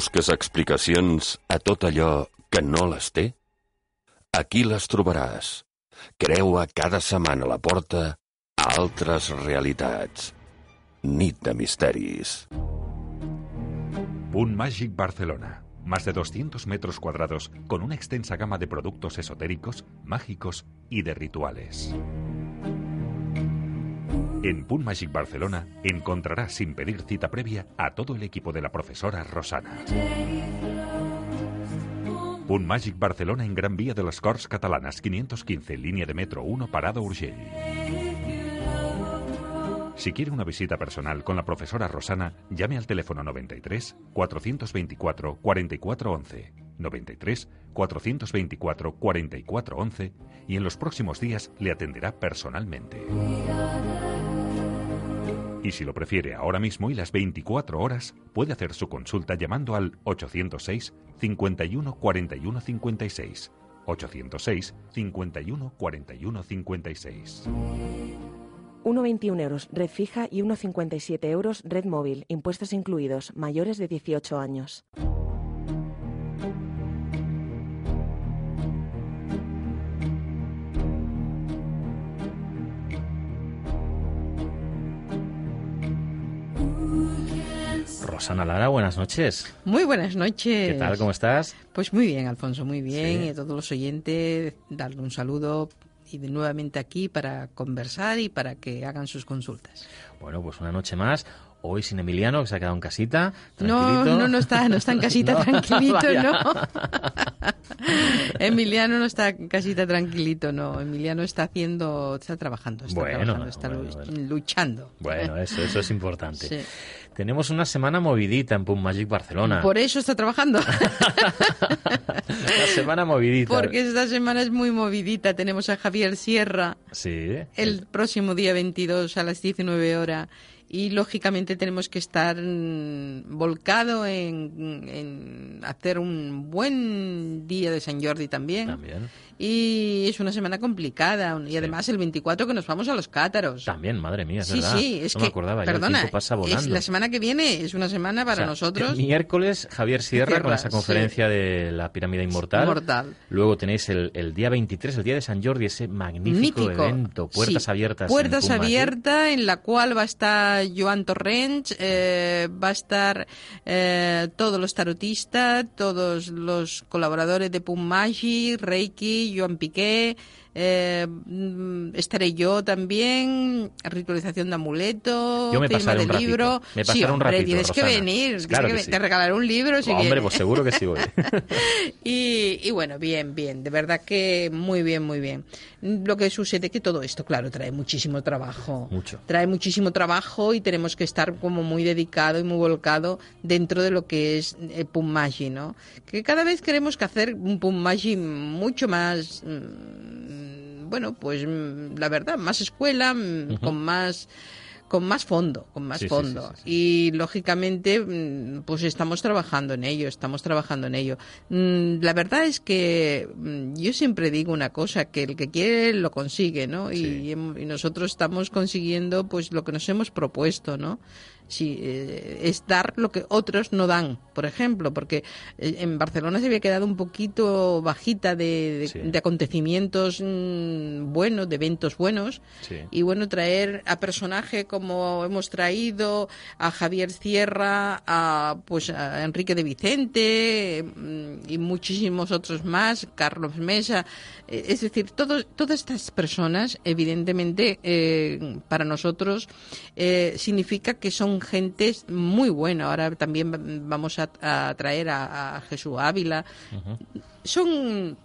Busques explicacions a tot allò que no les té? Aquí les trobaràs. Creua cada setmana la porta a altres realitats. Nit de misteris. Punt Magic Barcelona. Más de 200 metros cuadrados con una extensa gama de productos esotéricos, mágicos y de rituales. En Punt Magic Barcelona encontrarás sin pedir cita previa a todo el equipo de la profesora Rosana. Punt Magic Barcelona en Gran Vía de las Corts Catalanas 515, línea de metro 1, Parada Urgell. Si quiere una visita personal con la profesora Rosana, llame al teléfono 93 424 4411. 93 424 4411 y en los próximos días le atenderá personalmente. Y si lo prefiere ahora mismo y las 24 horas, puede hacer su consulta llamando al 806 51 41 56. 806 51 41 56. 1,21 euros red fija y 1,57 euros red móvil, impuestos incluidos, mayores de 18 años. Rosana Lara, buenas noches. Muy buenas noches. ¿Qué tal? ¿Cómo estás? Pues muy bien, Alfonso, muy bien. Sí. Y a todos los oyentes, darle un saludo y de nuevamente aquí para conversar y para que hagan sus consultas. Bueno, pues una noche más. Hoy sin Emiliano, que se ha quedado en casita. No, tranquilito. no, no está, no está en casita No, tranquilito, vaya. no. Emiliano no está en casita tranquilito, no. Emiliano está haciendo, está trabajando, está Bueno, trabajando, está bueno. luchando. Bueno, eso, eso es importante. Sí. Tenemos una semana movidita en Pum Magic Barcelona. Por eso está trabajando. Una semana movidita. Porque esta semana es muy movidita. Tenemos a Javier Sierra Sí. el próximo día 22 a las 19 horas y lógicamente tenemos que estar mm, volcado en, en hacer un buen día de San Jordi también. También. Y es una semana complicada. Y además el 24 que nos vamos a los cátaros. También, madre mía, es Sí, verdad. sí, es no que, me acordaba, ya el perdona, tiempo pasa es volando. la semana que viene es una semana para O sea, nosotros. miércoles, Javier Sierra, con esa sí. conferencia de la pirámide inmortal. Inmortal. Luego tenéis el, el día 23, el día de San Jordi, ese magnífico Mítico. evento, puertas Sí, abiertas. Puertas abiertas, en la cual va a estar Joan Torrents, eh, va a estar eh, todos los tarotistas, todos los colaboradores de Pum Magic, Reiki, Joan Piqué, eh, mm, estaré yo también, ritualización de amuleto, Yo me firma pasaré de un ratito, libro. me sí, pasaré un hombre, ratito, tienes que venir, tienes Claro que que ven- sí. te regalaré un libro si Hombre, pues seguro que sí voy. Y, y bueno, bien, bien, de verdad que muy bien, muy bien. Lo que sucede es que todo esto, claro, trae muchísimo trabajo. Mucho. Trae muchísimo trabajo y tenemos que estar como muy dedicado y muy volcado dentro de lo que es el Pum Magi, ¿no? Que cada vez queremos que hacer un Pum Magi mucho más, mm, bueno, pues mm, la verdad, más escuela, mm, con más con más fondo, con más Sí, fondo. sí, sí, sí. Y lógicamente, mm, pues estamos trabajando en ello, estamos trabajando en ello. La verdad es que yo siempre digo una cosa, que el que quiere lo consigue, ¿no? Y, y nosotros estamos consiguiendo pues lo que nos hemos propuesto, ¿no? Sí, eh, es dar lo que otros no dan, por ejemplo, porque eh, en Barcelona se había quedado un poquito bajita de, de- Sí. de acontecimientos mm, buenos, de eventos buenos, Sí. y bueno, traer a personajes como hemos traído a Javier Sierra, a pues a Enrique de Vicente mm, y muchísimos otros más, Carlos Mesa, eh, es decir, todos, todas estas personas, evidentemente, eh, para nosotros eh, significa que son gentes muy buenas. Ahora también va- vamos a, a traer a, a Jesús Ávila. Son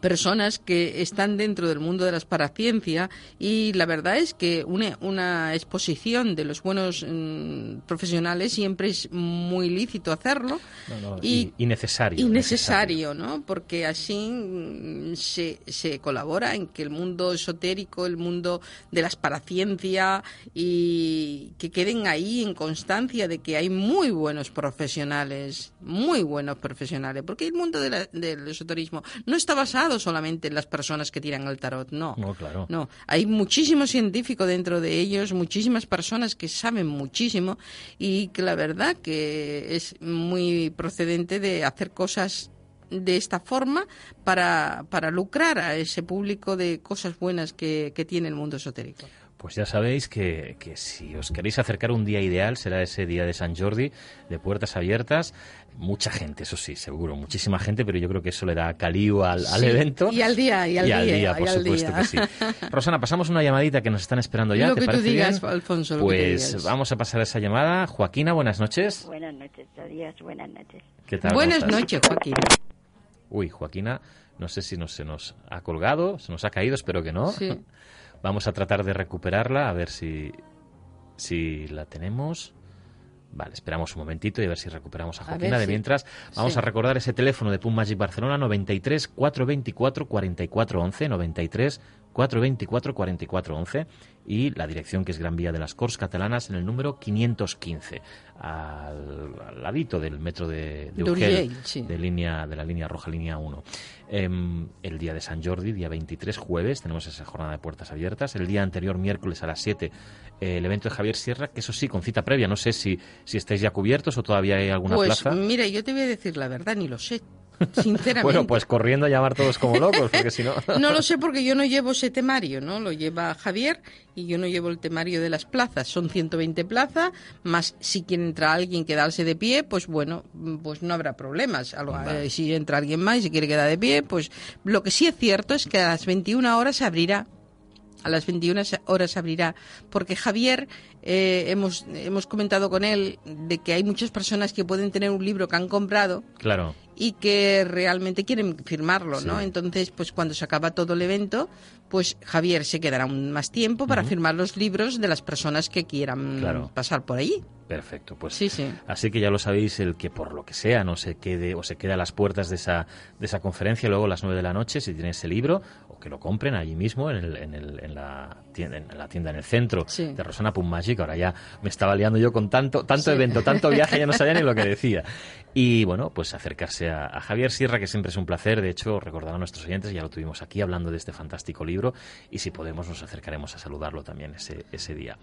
personas que están dentro del mundo de la paraciencia y la verdad es que una, una exposición de los buenos mm, profesionales siempre es muy lícito hacerlo No, no, y, necesario. y necesario, ¿no? Porque así mm, se, se colabora en que el mundo esotérico, el mundo de la paraciencia y que queden ahí en constancia de que hay muy buenos profesionales, muy buenos profesionales, porque el mundo de la- del esoterismo no está basado solamente en las personas que tiran el tarot, no. No, claro. No, hay muchísimo científico dentro de ellos, muchísimas personas que saben muchísimo y que la verdad que es muy procedente de hacer cosas de esta forma para, para lucrar a ese público de cosas buenas que, que tiene el mundo esotérico. Pues ya sabéis que, que, si os queréis acercar un día ideal será ese día de San Jordi, de puertas abiertas. Mucha gente, eso sí, seguro, muchísima gente, pero yo creo que eso le da calío al, al Sí, evento. y al día, y al día, por y al supuesto día. que sí. Rosana, pasamos una llamadita que nos están esperando ya. Lo ¿te que tú parece digas, bien? Alfonso, lo que tú Pues digas. vamos a pasar a esa llamada. Joaquina, buenas noches. Buenas noches, adiós, buenas noches. ¿Qué tal? ¿Cómo Buenas noches, Joaquín. Uy, Joaquina, no sé si nos, se nos ha colgado, se nos ha caído, espero que no. Sí. Vamos a tratar de recuperarla, a ver si, si la tenemos. Vale, esperamos un momentito y a ver si recuperamos a A Joaquina. ver de mientras, vamos sí. a recordar ese teléfono de Pum Magic Barcelona 93 424 44 11 93 424 44 11 y la dirección que es Gran Vía de las Corts Catalanas en el número 515 al, al ladito del metro de, de sí. de línea de la línea roja línea 1 Em, el día de San Jordi día 23 jueves tenemos esa jornada de puertas abiertas. El día anterior miércoles a las 7 eh, el evento de Javier Sierra que eso sí con cita previa. No sé si si estáis ya cubiertos o todavía hay alguna Pues plaza. mira, yo te voy a decir la verdad, ni lo sé, sinceramente. bueno pues corriendo a llamar todos como locos porque si no No lo sé porque yo no llevo ese temario, ¿no? Lo lleva Javier y yo no llevo el temario de las plazas. Son 120 plazas, más si quiere entrar alguien quedarse de pie, pues bueno, pues no habrá problemas. Vale. eh, si entra alguien más y se quiere quedar de pie, pues lo que sí es cierto es que a las 21 horas se abrirá. A las 21 horas se abrirá, porque Javier, eh, hemos, hemos comentado con él de que hay muchas personas que pueden tener un libro que han comprado claro y que realmente quieren firmarlo, ¿no? Entonces, pues cuando se acaba todo el evento, pues Javier se quedará un más tiempo para firmar los libros de las personas que quieran Claro. pasar por allí. Perfecto, pues Sí, sí. así que ya lo sabéis, el que por lo que sea no se quede o se quede a las puertas de esa, de esa conferencia luego a las 9 de la noche, si tiene ese libro, o que lo compren allí mismo en, el- en, el- en la, tienda, en la tienda en el centro Sí. de Rosana Pum Magic, ahora ya me estaba liando yo con tanto, tanto Sí. evento, tanto viaje, ya no sabía ni lo que decía. Y bueno, pues acercarse a, a Javier Sierra, que siempre es un placer, de hecho, recordar a nuestros oyentes, ya lo tuvimos aquí hablando de este fantástico libro, y si podemos nos acercaremos a saludarlo también ese, ese día.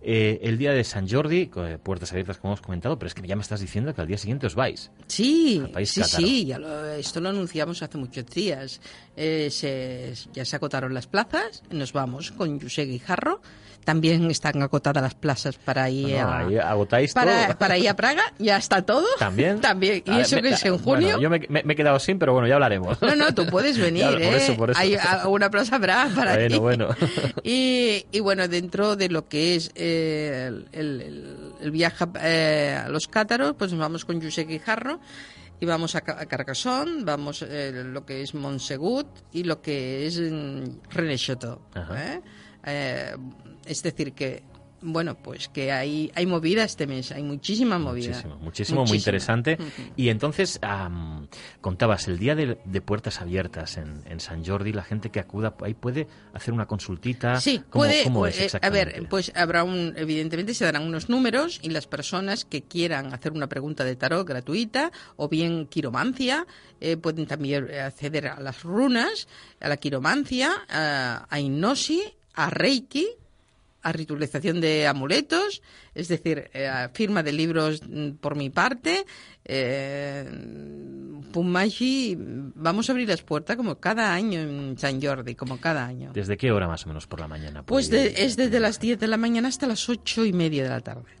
Eh, el día de San Jordi, eh, puertas abiertas como hemos comentado, pero es que ya me estás diciendo que al día siguiente os vais. Sí, Al país sí, cátaro. sí, ya lo- esto lo anunciamos hace muchos días. Eh, se- ya se acotaron las plazas, nos vamos con José Guijarro. También están acotadas las plazas para ir No, a... ahí agotáis para, todo. para ir a Praga, ya está todo. También. También. Y A ver, eso me- que es en bueno, junio. yo me, me- me he quedado sin, pero bueno, ya hablaremos. No, no, tú puedes venir, Ya, por ¿eh? eso, por eso. Hay una plaza habrá para Bueno, bueno. Y, y bueno, dentro de lo que es eh, el, el- el- viaje eh, a los cátaros, pues nos vamos con José Guijarro y vamos a, Ca- a Carcassonne, vamos eh, lo que es Montsegut y lo que es mm, Ajá. ¿eh? Eh, es decir, que bueno, pues que hay, hay movida este mes, hay muchísima movida. Muchísimo, muchísimo, muy interesante. Y entonces, contabas, el día de, de puertas abiertas en, en San Jordi, la gente que acuda ahí puede hacer una consultita. Sí, ¿Cómo- puede. cómo eh, es a exactamente? ver, pues habrá un, evidentemente se darán unos números y las personas que quieran hacer una pregunta de tarot gratuita o bien quiromancia eh, pueden también acceder a las runas, a la quiromancia, a, a hipnosis, a reiki, a ritualización de amuletos, es decir, eh, a firma de libros mm, por mi parte. Eh, Pumashi, vamos a abrir las puertas como cada año en San Jordi, como cada año. ¿Desde qué hora más o menos por la mañana? Pues de- es desde las 10 de la mañana hasta las ocho y media de la tarde.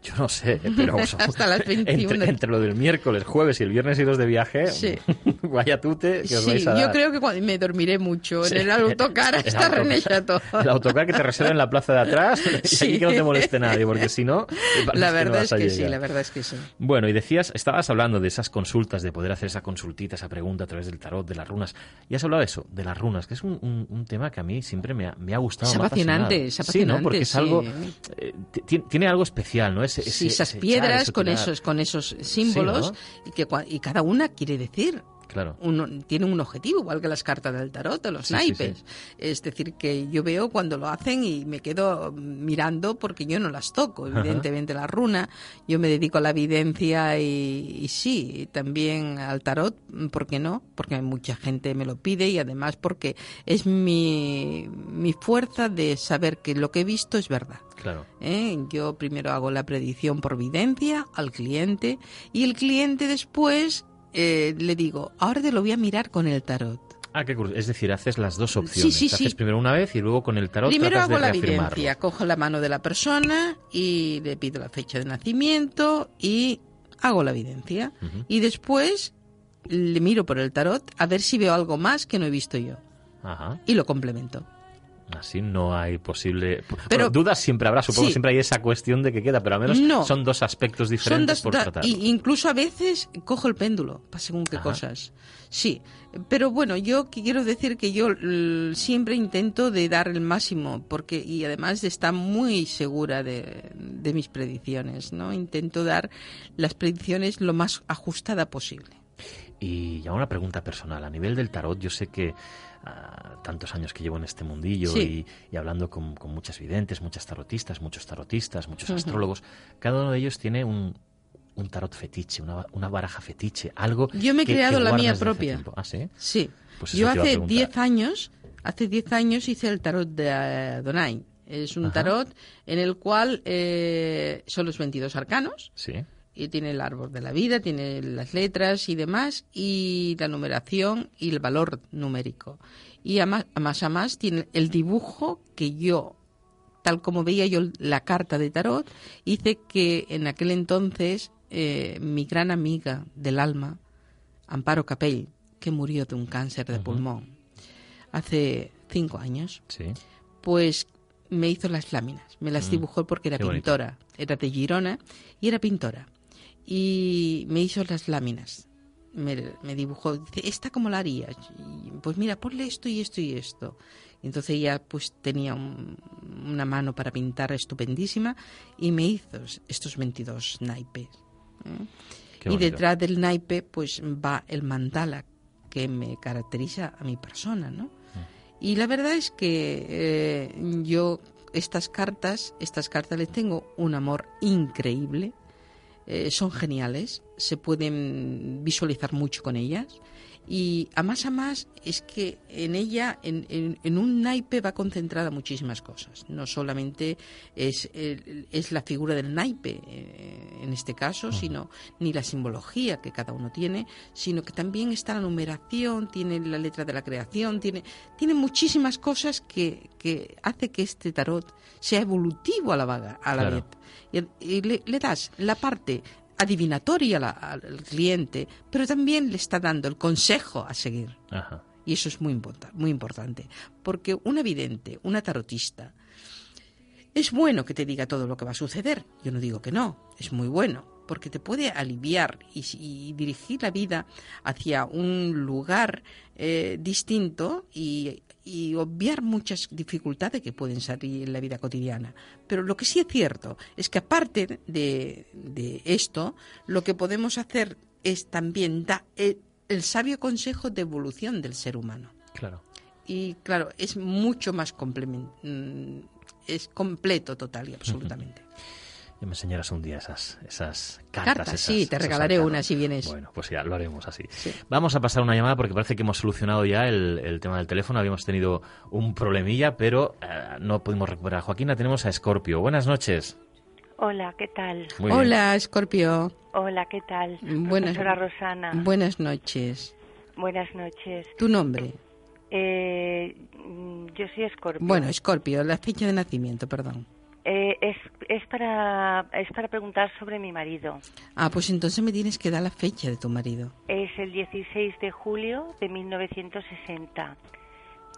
Yo no sé, pero vamos, Hasta las 21. Entre, entre lo del miércoles, jueves y el viernes iros de viaje, Sí. vaya tute que os Sí, vais a yo dar. creo que cuando me dormiré mucho Sí. en el autocar El hasta autocar- Chateau. El autocar que te reserva en la plaza de atrás y aquí que no te moleste nadie, porque si no, La no verdad es que sí, la verdad es que sí. Bueno, y decías, estabas hablando de esas consultas, de poder hacer esa consultita, esa pregunta a través del tarot, de las runas. Y has hablado de eso, de las runas, que es un, un- un tema que a mí siempre me ha, me ha gustado. Es apasionante, es Sí, ¿no? apasionante, Porque es algo... eh, ti- tiene algo especial, ¿no? Ese, Sí, esas ese piedras con esos, con esos símbolos ¿no? y que y cada una quiere decir. Claro. un- tienen un objetivo, igual que las cartas del tarot o los Sí, sí, naipes. Es decir, que yo veo cuando lo hacen y me quedo mirando porque yo no las toco, Ajá. evidentemente la runa. Yo me dedico a la evidencia y, y sí, también al tarot, ¿por qué no? Porque mucha gente me lo pide y además porque es mi, mi fuerza de saber que lo que he visto es verdad. Claro. ¿eh? Yo primero hago la predicción por videncia al cliente y el cliente después eh, le digo, ahora te lo voy a mirar con el tarot. Ah, qué curioso. Es decir, haces las dos opciones. sí, sí. Haces primero una vez y luego con el tarot Primero tratas hago de la evidencia, cojo la mano de la persona y le pido la fecha de nacimiento y hago la evidencia. Y después le miro por el tarot a ver si veo algo más que no he visto yo Ajá. y lo complemento. Así no hay posible. Pero- Bueno, dudas siempre habrá, supongo Sí. siempre hay esa cuestión de que queda, pero al menos No. son dos aspectos diferentes dos- por tratar. y incluso a veces cojo el péndulo para según qué Ajá. cosas. Sí, pero bueno, yo quiero decir que yo siempre intento de dar el máximo porque y además de estar muy segura de, de mis predicciones, ¿no? Intento dar las predicciones lo más ajustada posible. Y ya una pregunta personal. A nivel del tarot, yo sé que ah, tantos años que llevo en este mundillo Sí. y, y hablando con, con muchas videntes, muchas tarotistas, muchos tarotistas, muchos astrólogos, cada uno de ellos tiene un, un tarot fetiche, una, una baraja fetiche, algo. Yo me he que- creado que la mía propia. Ah, sí. Sí. Pues Yo a hace preguntar. 10 años, hace 10 años hice el tarot de eh, Donai. Es un Ajá. tarot en el cual eh, son los 22 arcanos Sí. Y tiene el árbol de la vida, tiene las letras y demás, y la numeración y el valor numérico. Y a más a más, a más tiene el dibujo que yo, tal como veía yo la carta de tarot, hice que en aquel entonces eh, mi gran amiga del alma, Amparo Capell, que murió de un cáncer de pulmón hace cinco años, Sí. pues me hizo las láminas, me las Mm, dibujó porque era qué bonito. pintora, era de Girona y era pintora. Y me hizo las láminas, me, me dibujó, dice, ¿esta cómo la harías? Y, pues mira, ponle esto y esto y esto. Y entonces ella pues tenía un- una mano para pintar estupendísima y me hizo estos 22 naipes. ¿eh? Y detrás del naipe pues va el mandala que me caracteriza a mi persona, ¿no? Y la verdad es que eh, yo estas cartas, estas cartas les tengo un amor increíble, eh, son geniales, se pueden visualizar mucho con ellas y a más a más es que en ella, en, en- en un naipe va concentrada muchísimas cosas. No solamente es, es la figura del naipe eh, en este caso, sino ni la simbología que cada uno tiene, sino que también está la numeración, tiene la letra de la creación, tiene, tiene muchísimas cosas que, que hace que este tarot sea evolutivo a la, vaga, a la Claro. vez. Y, y le, le das la parte adivinatoria la- al cliente, pero también le está dando el consejo a seguir. Ajá. Y eso es muy, importa- muy importante. Porque una vidente, una tarotista, es bueno que te diga todo lo que va a suceder. Yo no digo que no, es muy bueno, porque te puede aliviar y, y dirigir la vida hacia un lugar eh, distinto y, y obviar muchas dificultades que pueden salir en la vida cotidiana. Pero lo que sí es cierto es que aparte de, de esto, lo que podemos hacer es también dar el, el sabio consejo de evolución del ser humano. Claro. Y claro, es mucho más complemen- mm, es completo total y absolutamente. Ya me enseñarás un día esas, esas cartas. Cartas, esas- sí, te regalaré una si vienes. Bueno, pues ya lo haremos así. Sí. Vamos a pasar una llamada porque parece que hemos solucionado ya el, el tema del teléfono. Habíamos tenido un problemilla, pero eh, no pudimos recuperar. Joaquín, la tenemos a Scorpio. Buenas noches. Hola, ¿qué tal? Muy. Hola, Escorpio. Hola, ¿qué tal? Buenas, Profesora Rosana. buenas noches. Buenas noches. ¿Tu nombre? Eh, mm, yo soy Escorpio. Bueno, Escorpio, la fecha de nacimiento, perdón. Eh, es, es, para, es para preguntar sobre mi marido. Ah, pues entonces me tienes que dar la fecha de tu marido. Es el 16 de julio de 1960.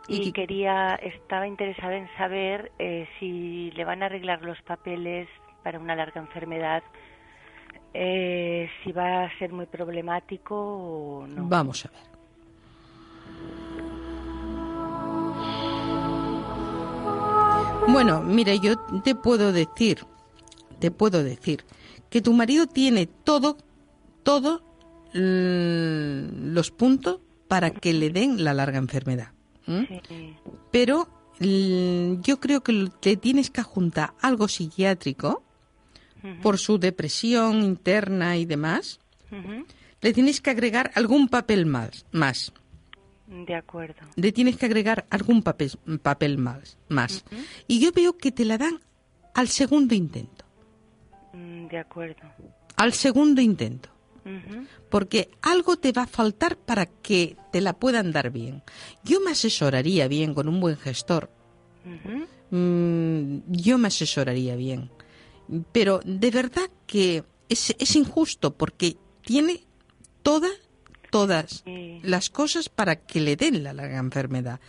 ¿Y Y, quería, estaba interesada en saber eh, si le van a arreglar los papeles para una larga enfermedad, eh, si va a ser muy problemático o no. Vamos a ver. Bueno, mira, yo te puedo decir, te puedo decir que tu marido tiene todo, todo mm, los puntos para que le den la larga enfermedad. Pero mm, yo creo que le tienes que juntar algo psiquiátrico por su depresión interna y demás. Le tienes que agregar algún papel más. más. De acuerdo. Le tienes que agregar algún papel, papel más. más. Y yo veo que te la dan al segundo intento. Mm, De acuerdo. Al segundo intento. Porque algo te va a faltar para que te la puedan dar bien. Yo me asesoraría bien con un buen gestor. Mm, yo me asesoraría bien, pero de verdad que es, es injusto porque tiene toda, todas Sí. las cosas para que le den la larga enfermedad.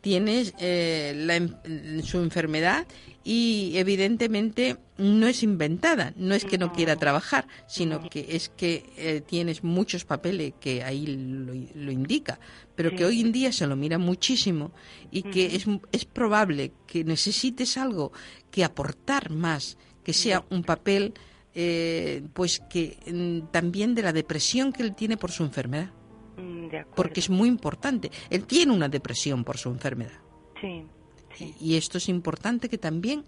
Tienes eh, la su enfermedad y evidentemente no es inventada, no es que no quiera trabajar, sino que es que eh, tienes muchos papeles que ahí lo, lo indica, pero que hoy en día se lo mira muchísimo y que es, es probable que necesites algo que aportar más, que sea un papel eh, pues que mm, también de la depresión que él tiene por su enfermedad Mm, De porque es muy importante. Él tiene una depresión por su enfermedad. Sí, sí. Y esto es importante que también...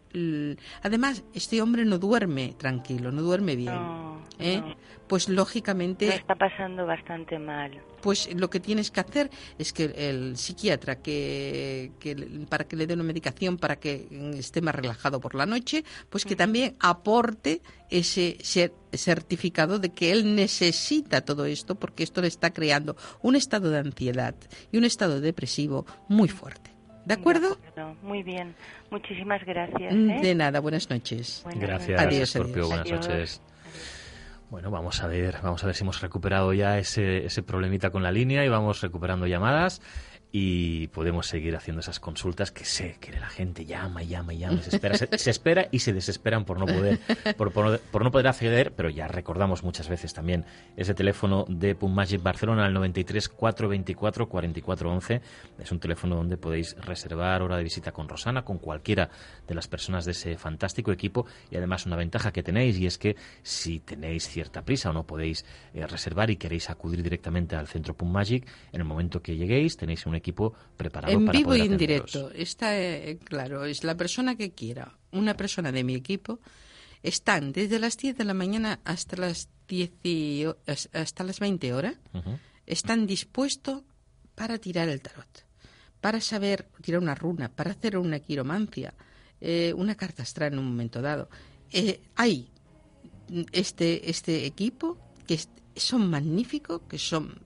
Además, este hombre no duerme tranquilo, no duerme bien. No, ¿eh? no. Pues lógicamente, Lo está pasando bastante mal. pues lo que tienes que hacer es que el psiquiatra, que, que para que le dé una medicación para que mm, esté más relajado por la noche, pues que también aporte ese cer- certificado de que él necesita todo esto porque esto le está creando un estado de ansiedad y un estado depresivo muy fuerte. ¿De acuerdo? acuerdo. Muy bien. Muchísimas gracias. Mm, ¿eh? De nada, buenas noches. Buenas Gracias, noches. Adiós, Scorpio. adiós. Buenas Adiós. noches. Bueno, vamos a ver, vamos a ver si hemos recuperado ya ese, ese problemita con la línea y vamos recuperando llamadas y podemos seguir haciendo esas consultas que sé que la gente llama y llama y llama, se espera, se, se espera y se desesperan por no poder por, por por no poder acceder, pero ya recordamos muchas veces también ese teléfono de Pum Magic Barcelona al 93 424 44 11. Es un teléfono donde podéis reservar hora de visita con Rosana, con cualquiera de las personas de ese fantástico equipo y además una ventaja que tenéis y es que si tenéis cierta prisa o no podéis eh, reservar y queréis acudir directamente al centro Pum Magic, en el momento que lleguéis tenéis un equipo preparado En para vivo y en directo. Está eh, claro, es la persona que quiera. Una persona de mi equipo están desde las 10 de la mañana hasta las 10 y hasta las 20 horas. Están dispuestos para tirar el tarot, para saber tirar una runa, para hacer una quiromancia, eh, una carta astral en un momento dado. Eh, hay este, este equipo que son magníficos, que son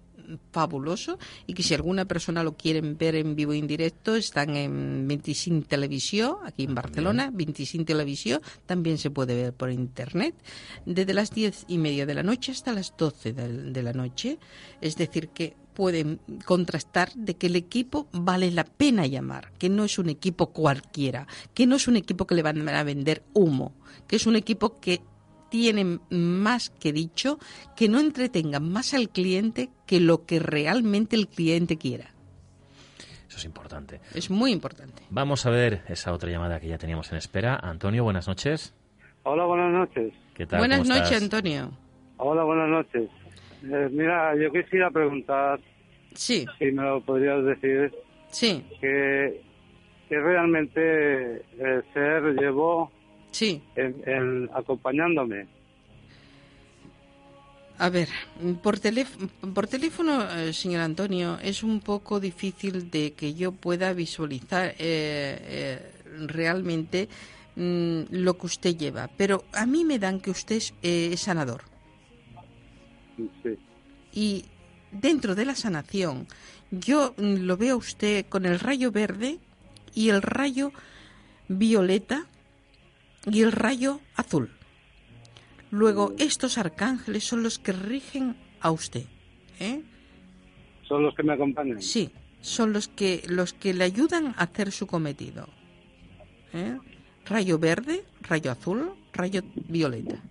fabulosos y que si alguna persona lo quieren ver en vivo e en directo están en 25 Televisión, aquí en Barcelona, 25 Televisión, también se puede ver por internet, desde las 10 y media de la noche hasta las 12 de, de la noche, es decir que pueden contrastar de que el equipo vale la pena llamar, que no es un equipo cualquiera, que no es un equipo que le van a vender humo, que es un equipo que tiene más que dicho que no entretengan más al cliente que lo que realmente el cliente quiera. Eso es importante. Es muy importante. Vamos a ver esa otra llamada que ya teníamos en espera. Antonio, buenas noches. Hola, buenas noches. ¿Qué tal? Buenas ¿Cómo noches? Antonio. Hola, buenas noches. Eh, mira, yo quisiera preguntar, Sí, si me lo podrías decir, sí, que, que realmente el ser llevó sí. en, en acompañándome. A ver, por, teléf- por teléfono, eh, señor Antonio, es un poco difícil de que yo pueda visualizar eh, eh, realmente mm, lo que usted lleva, pero a mí me dan que usted es, es sanador. Sí. Y dentro de la sanación, yo mm, lo veo a usted con el rayo verde y el rayo violeta y el rayo azul. Luego, estos arcángeles son los que rigen a usted. ¿eh? Son los que me acompañan. Sí, son los que, los que le ayudan a hacer su cometido. ¿eh? Rayo verde, rayo azul, rayo violeta.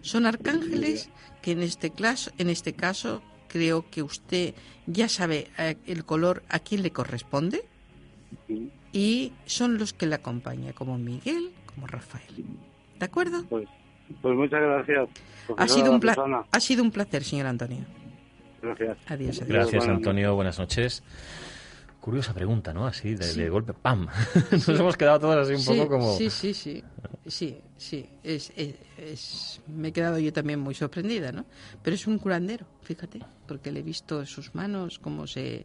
Son arcángeles que en este, caso, en este caso creo que usted ya sabe eh, el color a quién le corresponde y son los que le acompañan, como Miguel, como Rafael. ¿De acuerdo? Pues, pues muchas gracias. Ha sido, un Susana. ha sido un placer, señor Antonio. Gracias. Adiós, adiós. Gracias, Buenas Antonio. Buenas noches. Curiosa pregunta, ¿no? Así, de, de golpe, ¡pam! Nos hemos quedado todos así un sí, poco como... Sí, sí, sí. Sí, sí. Es, es- es- me he quedado yo también muy sorprendida, ¿no? Pero es un curandero, fíjate, porque le he visto sus manos como se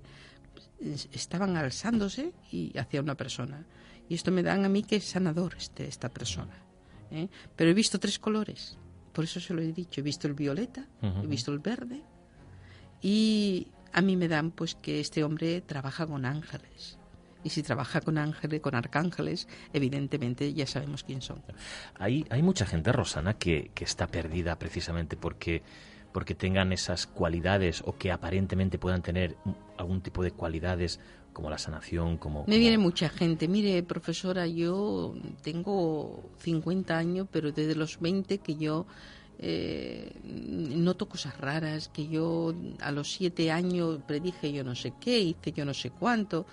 es- estaban alzándose y hacia una persona. Y esto me dan a mí que es sanador este, esta persona. ¿eh? Pero he visto tres colores, por eso se lo he dicho. He visto el violeta, Ujú. he visto el verde y a mí me dan pues que este hombre trabaja con ángeles. Y si trabaja con ángeles, con arcángeles, evidentemente ya sabemos quién son. Hay, hay mucha gente, Rosana, que, que está perdida precisamente porque, porque tengan esas cualidades o que aparentemente puedan tener algún tipo de cualidades como la sanación, como... Me como- viene mucha gente. Mire, profesora, yo tengo 50 años, pero desde los 20 que yo eh, noto cosas raras, que yo a los 7 años predije yo no sé qué, hice yo no sé cuánto.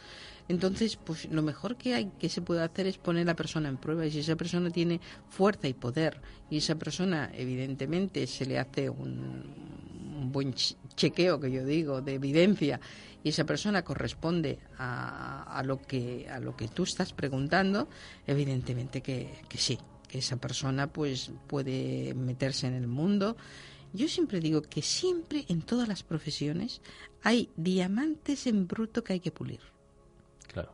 Entonces, pues lo mejor que hay que se puede hacer es poner a la persona en prueba. Y si esa persona tiene fuerza y poder, y esa persona, evidentemente, se le hace un buen ch- chequeo, que yo digo, de evidencia, y esa persona corresponde a, a lo que a lo que tú estás preguntando, evidentemente que, que sí, que esa persona pues puede meterse en el mundo. Yo siempre digo que siempre en todas las profesiones hay diamantes en bruto que hay que pulir. Claro.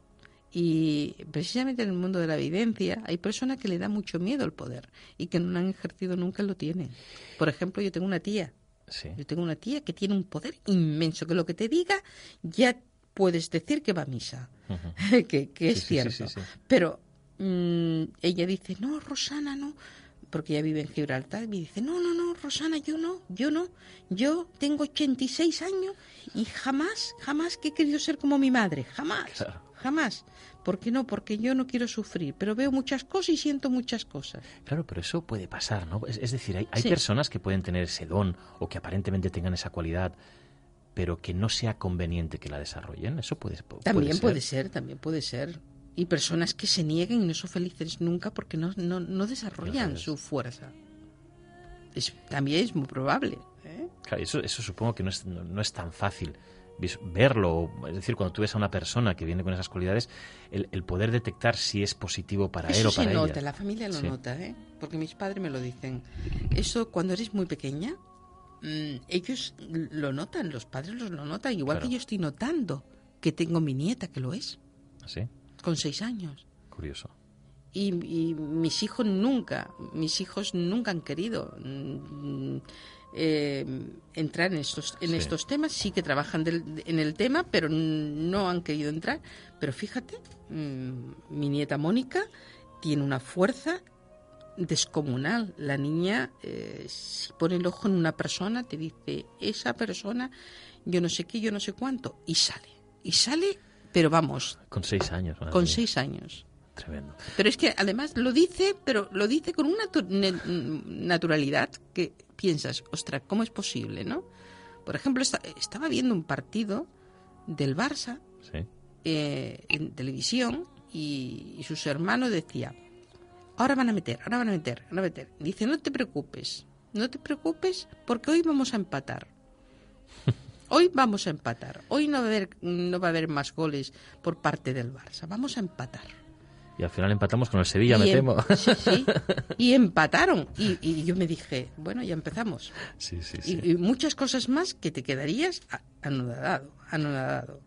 Y precisamente en el mundo de la evidencia hay personas que le da mucho miedo el poder y que no han ejercido nunca lo tienen. Por ejemplo, yo tengo una tía, Sí. yo tengo una tía que tiene un poder inmenso, que lo que te diga ya puedes decir que va a misa, que, que es Sí, cierto. sí. Pero mm, ella dice, no, Rosana, no, porque ella vive en Gibraltar, y me dice, no, no, no, Rosana, yo no, yo no, yo tengo 86 años y jamás, jamás que he querido ser como mi madre, jamás, Claro. Jamás. ¿Por qué no? Porque yo no quiero sufrir, pero veo muchas cosas y siento muchas cosas. Claro, pero eso puede pasar, ¿no? Es, es decir, hay, hay Sí. personas que pueden tener ese don o que aparentemente tengan esa cualidad, pero que no sea conveniente que la desarrollen. Eso puede, pu- También ser. puede ser, también puede ser. Y personas que se nieguen y no son felices nunca porque no, no, no desarrollan No su fuerza. Es- también es muy probable. ¿eh? Claro, eso, eso supongo que no es, no, es tan fácil verlo. Es decir, cuando tú ves a una persona que viene con esas cualidades, el, el poder detectar si es positivo para él o para se ella. nota, la familia lo Sí. nota, ¿eh? porque mis padres me lo dicen. Eso cuando eres muy pequeña, mm, ellos lo notan, los padres los lo notan, igual Claro. que yo estoy notando que tengo mi nieta que lo es, Sí, con seis años. curioso. Y, y mis hijos nunca, mis hijos nunca han querido mm, eh, entrar en estos, en Sí. estos temas. Sí que trabajan del- en el tema, pero no han querido entrar. Pero fíjate, mm, mi nieta Mónica tiene una fuerza descomunal. La niña, eh, si pone el ojo en una persona, te dice, esa persona, yo no sé qué, yo no sé cuánto, y sale. Y sale, pero vamos, Con seis años. con mía. seis años. Tremendo. Pero es que además lo dice, pero lo dice con una naturalidad que piensas, ostras, ¿cómo es posible, no? Por ejemplo, esta- estaba viendo un partido del Barça Sí. eh, en televisión y, y sus hermanos decían, ahora van a meter, ahora van a meter, van a meter. Dice, no te preocupes, no te preocupes porque hoy vamos a empatar. Hoy vamos a empatar. Hoy no va a haber, no va a haber más goles por parte del Barça. Vamos a empatar. Y al final empatamos con el Sevilla, me Y em- temo. Sí, sí. Y empataron. Y, y yo me dije, bueno, ya empezamos. sí, sí, sí. Y, y muchas cosas más que te quedarías a- anonadado, anonadado.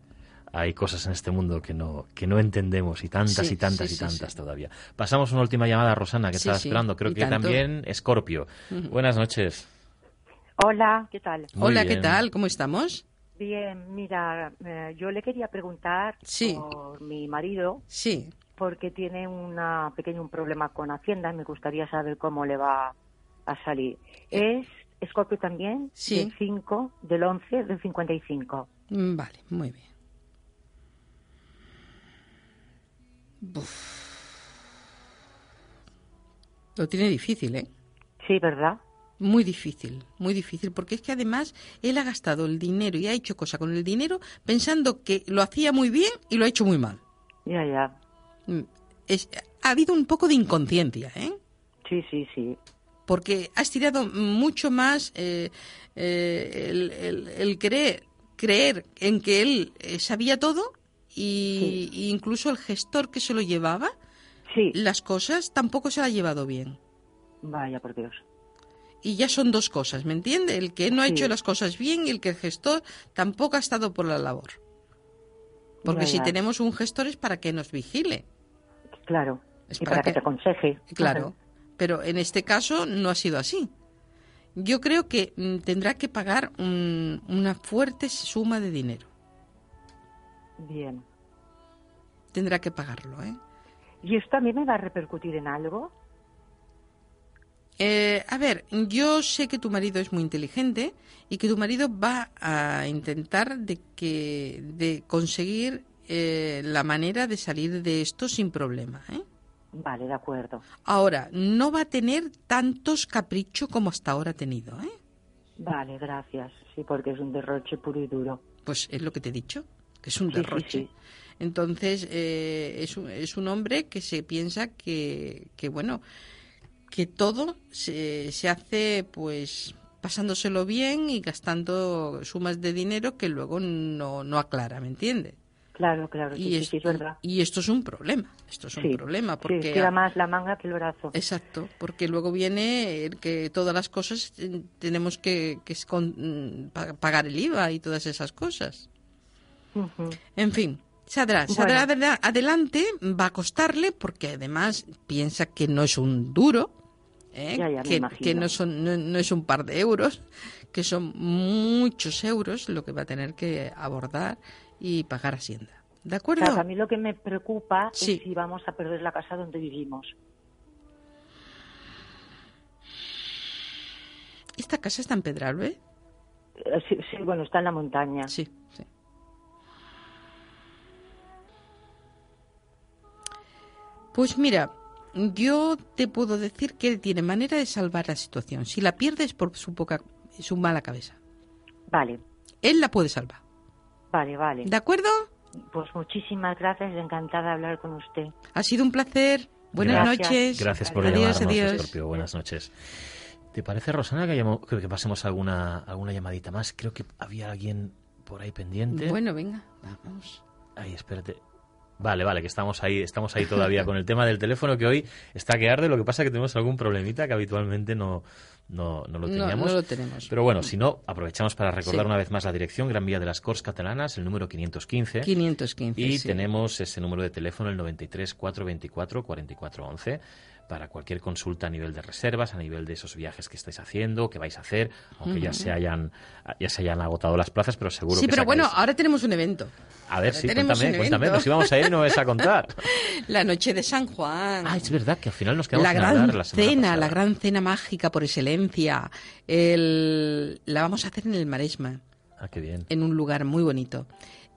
Hay cosas en este mundo que no, que no entendemos y tantas Sí, y tantas sí, y tantas sí. todavía. Pasamos una última llamada, Rosana, que Sí, estaba sí, esperando. Creo y que tanto. también Escorpio. Buenas noches. Hola, ¿qué tal? Muy Hola, ¿qué tal? ¿Cómo estamos? Bien, mira, eh, yo le quería preguntar Sí. por mi marido Sí. Porque tiene una pequeño un problema con Hacienda y me gustaría saber cómo le va a salir. Es Escorpio también, Sí. del 5, del 11, del 55. Mm, Vale, muy bien. Buf. Lo tiene difícil, ¿eh? Sí, ¿verdad? Muy difícil, muy difícil, porque es que además él ha gastado el dinero y ha hecho cosa con el dinero pensando que lo hacía muy bien y lo ha hecho muy mal. Ya, ya. Mm, es- ha habido un poco de inconsciencia, ¿eh? Sí, sí, sí. porque has tirado mucho más eh, eh, el, el- el querer creer en que él eh, sabía todo y, y incluso el gestor que se lo llevaba Sí, las cosas tampoco se la ha llevado bien. vaya por Dios. Y ya son dos cosas, ¿me entiende? El que no ha Sí. hecho las cosas bien y el que el gestor tampoco ha estado por la labor. Porque si tenemos un gestor es para que nos vigile. Claro. Es y para para que que- te aconseje. Claro. Pero en este caso no ha sido así. Yo creo que mm, tendrá que pagar un- una fuerte suma de dinero. Bien. Tendrá que pagarlo, ¿eh? ¿Y esto a mí me va a repercutir en algo? Eh, a ver, yo sé que tu marido es muy inteligente y que tu marido va a intentar de que de conseguir eh, la manera de salir de esto sin problema. ¿eh? Vale, de acuerdo. Ahora, no va a tener tantos caprichos como hasta ahora ha tenido. ¿eh? Vale, gracias. Sí, porque es un derroche puro y duro. Pues es lo que te he dicho, que es un Sí, derroche. sí. Entonces, eh, es, un, es un hombre que se piensa que, que bueno, que todo se, se hace pues pasándoselo bien y gastando sumas de dinero que luego no, no aclara, ¿me entiende? Claro, claro, sí, Y, sí, es- sí, es verdad. y esto es un problema, esto es un Sí, problema Sí, porque tira más la manga que el brazo. Exacto, porque luego viene el que todas las cosas eh, tenemos que, que es con- mm, pa- pagar el IVA y todas esas cosas. En fin, saldrá, saldrá adela- adelante, va a costarle porque además piensa que no es un duro, ¿eh? Ya, ya, me que, no, son, no, no es un par de euros, que son muchos euros lo que va a tener que abordar y pagar Hacienda. ¿De acuerdo? Claro, a mí lo que me preocupa Sí. es si vamos a perder la casa donde vivimos. ¿Esta casa está en Pedralbe? Eh, Sí, sí, bueno, está en la montaña. Sí, sí. Pues mira, yo te puedo decir que él tiene manera de salvar la situación. Si la pierdes por su poca, su mala cabeza, Vale, él la puede salvar. Vale, vale. ¿De acuerdo? Pues muchísimas gracias, encantada de hablar con usted. Ha sido un placer. Buenas Gracias. noches. Gracias por adiós, llamarnos, adiós. Escorpio. Buenas noches. ¿Te parece, Rosana, que, llamo- que pasemos alguna, alguna llamadita más? Creo que había alguien por ahí pendiente. Bueno, venga, vamos. Ay, espérate. Vale, vale, que estamos ahí, estamos ahí todavía con el tema del teléfono que hoy está que arde. Lo que pasa es que tenemos algún problemita que habitualmente no, no, no lo No, teníamos. no lo tenemos. Pero bueno, si no, aprovechamos para recordar Sí. una vez más la dirección Gran Vía de las Corts Catalanas, el número 515. 515. Y sí. tenemos ese número de teléfono, el 93 424 4411, para cualquier consulta a nivel de reservas, a nivel de esos viajes que estáis haciendo, que vais a hacer, aunque ya se hayan ya se hayan agotado las plazas, pero seguro Sí, que pero bueno, ahora tenemos un evento. a ver, ahora sí, cuéntame, cuéntame, nos íbamos a ir y no me vas a contar. La noche de San Juan. Ah, es verdad que al final nos quedamos la gran hablar la semana cena, pasada. la gran cena mágica por excelencia. El- la vamos a hacer en el Maresma, Ah, qué bien. en un lugar muy bonito.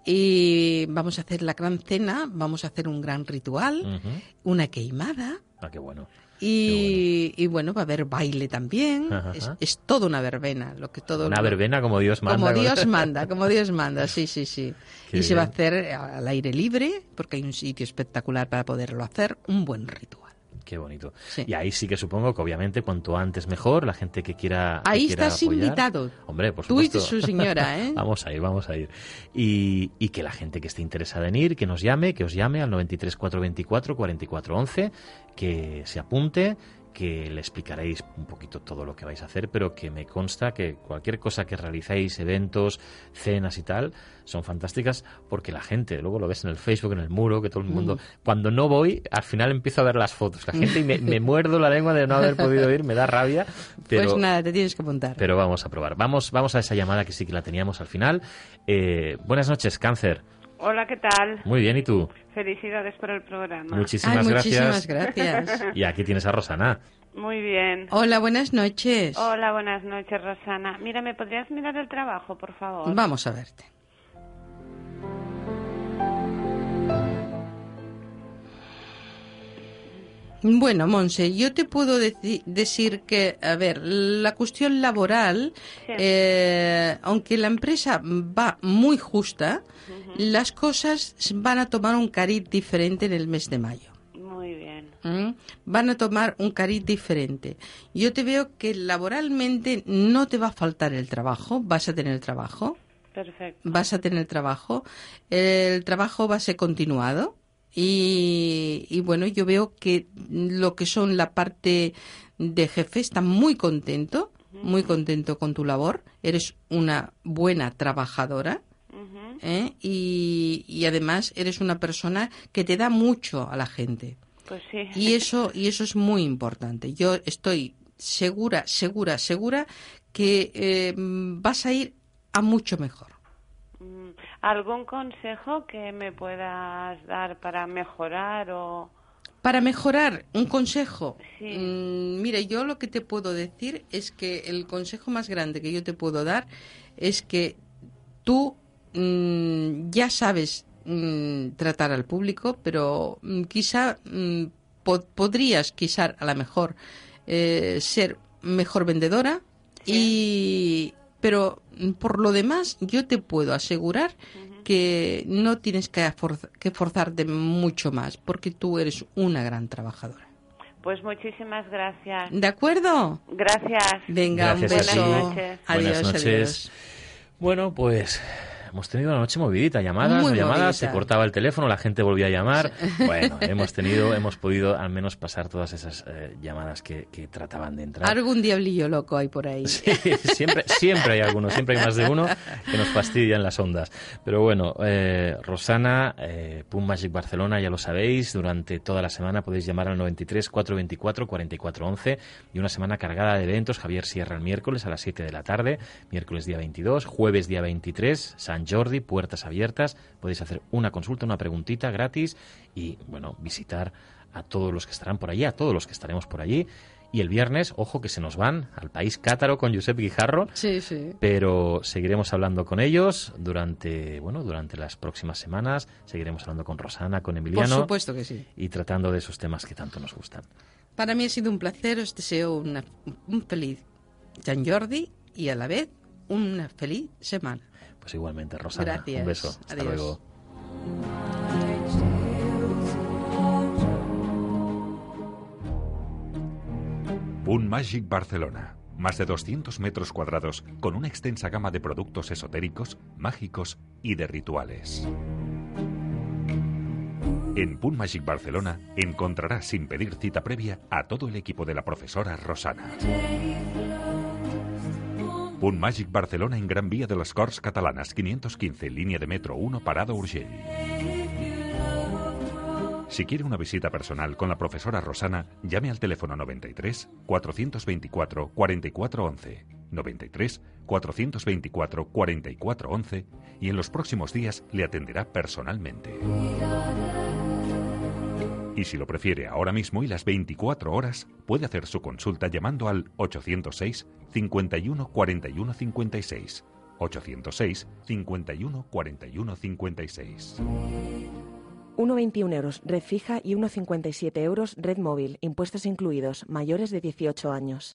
Y vamos a hacer la gran cena, vamos a hacer un gran ritual, una queimada. Ah, qué bueno. Y, y bueno, va a haber baile también. Ajá. Es, es toda una verbena, lo que todo Una verbena como Dios manda. como Dios manda, como Dios manda, sí, sí, sí. Qué y se va a bien. hacer al aire libre, porque hay un sitio espectacular para poderlo hacer, un buen ritual. Qué bonito. Sí. Y ahí sí que supongo que obviamente cuanto antes mejor, la gente que quiera que Ahí quiera estás apoyar. invitado. Hombre, por Tú y supuesto. su señora, ¿eh? vamos a ir, vamos a ir. Y, y que la gente que esté interesada en ir, que nos llame, que os llame al 93 424 4411, que se apunte, que le explicaréis un poquito todo lo que vais a hacer, pero que me consta que cualquier cosa que realicéis, eventos, cenas y tal, son fantásticas porque la gente, luego lo ves en el Facebook, en el muro, que todo el mundo, cuando no voy, al final empiezo a ver las fotos. La gente y me, me muerdo la lengua de no haber podido ir, me da rabia, pero... Pues nada, te tienes que apuntar. Pero vamos a probar. Vamos, vamos a esa llamada que sí que la teníamos al final. Eh, buenas noches, Cáncer. Hola, ¿qué tal? Muy bien, ¿y tú? Felicidades por el programa. Muchísimas, Ay, gracias. muchísimas gracias. Y aquí tienes a Rosana. Muy bien. Hola, buenas noches. Hola, buenas noches, Rosana. Mira, ¿me podrías mirar el trabajo, por favor? Vamos a verte. Bueno, Monse, yo te puedo deci- decir que, a ver, la cuestión laboral, Sí. eh, aunque la empresa va muy justa, las cosas van a tomar un cariz diferente en el mes de mayo. Muy bien. ¿m? van a tomar un cariz diferente. Yo te veo que laboralmente no te va a faltar el trabajo, vas a tener trabajo, Perfecto. vas a tener trabajo, el trabajo va a ser continuado y, y bueno, yo veo que lo que son la parte de jefe está muy contento, muy contento con tu labor, eres una buena trabajadora. ¿eh? y, y además eres una persona que te da mucho a la gente Pues sí. y eso y eso es muy importante yo estoy segura segura segura que eh, vas a ir a mucho mejor ¿Algún consejo que me puedas dar para mejorar o...? para mejorar un consejo Sí. mm, mira yo lo que te puedo decir es que el consejo más grande que yo te puedo dar es que tú mm, ya sabes mm, tratar al público, pero mm, quizá mm, po- podrías, quizá a lo mejor, eh, ser mejor vendedora y pero mm, por lo demás yo te puedo asegurar que no tienes que, forz- que forzarte mucho más porque tú eres una gran trabajadora. Pues muchísimas gracias. ¿De acuerdo? Gracias. Venga, Gracias un beso. ti. noches. Adiós, Buenas noches. adiós. Bueno, pues hemos tenido una noche movidita, llamadas, Muy no llamadas, movidita. se cortaba el teléfono, la gente volvía a llamar. Bueno, hemos tenido, hemos podido al menos pasar todas esas eh, llamadas que, que trataban de entrar. Algún diablillo loco hay por ahí. Sí, siempre, siempre hay algunos, siempre hay más de uno que nos fastidian las ondas. Pero bueno, eh, Rosana, eh, Pum Magic Barcelona, ya lo sabéis, durante toda la semana podéis llamar al 93 424 44 11 y una semana cargada de eventos. Javier Sierra el miércoles a las 7 de la tarde, miércoles día 22, jueves día 23, San Jordi, puertas abiertas. Podéis hacer una consulta, una preguntita gratis y, bueno, visitar a todos los que estarán por allí, a todos los que estaremos por allí. Y el viernes, ojo que se nos van al país cátaro con Josep Guijarro, Sí, sí. pero seguiremos hablando con ellos durante, bueno, durante las próximas semanas. Seguiremos hablando con Rosana, con Por Emiliano supuesto que sí. y tratando de esos temas que tanto nos gustan. Para mí ha sido un placer. Os deseo una- un feliz San Jordi y a la vez una feliz semana. Pues igualmente, Rosana, Gracias. un beso. Hasta Adiós. luego. Boom Magic Barcelona. Más de 200 metros cuadrados con una extensa gama de productos esotéricos, mágicos y de rituales. En Boom Magic Barcelona encontrarás sin pedir cita previa a todo el equipo de la profesora Rosana. Boom Magic Barcelona en Gran Vía de les Corts Catalanas 515, línea de metro 1, Parada Urgell. Si quiere una visita personal con la profesora Rosana, llame al teléfono 93 424 4411, 93 424 4411 y en los próximos días le atenderá personalmente. Y si lo prefiere ahora mismo y las 24 horas, puede hacer su consulta llamando al 806 51 41 56. 806 51 41 56. 1,21 euros red fija y 1,57 euros red móvil, impuestos incluidos, mayores de 18 años.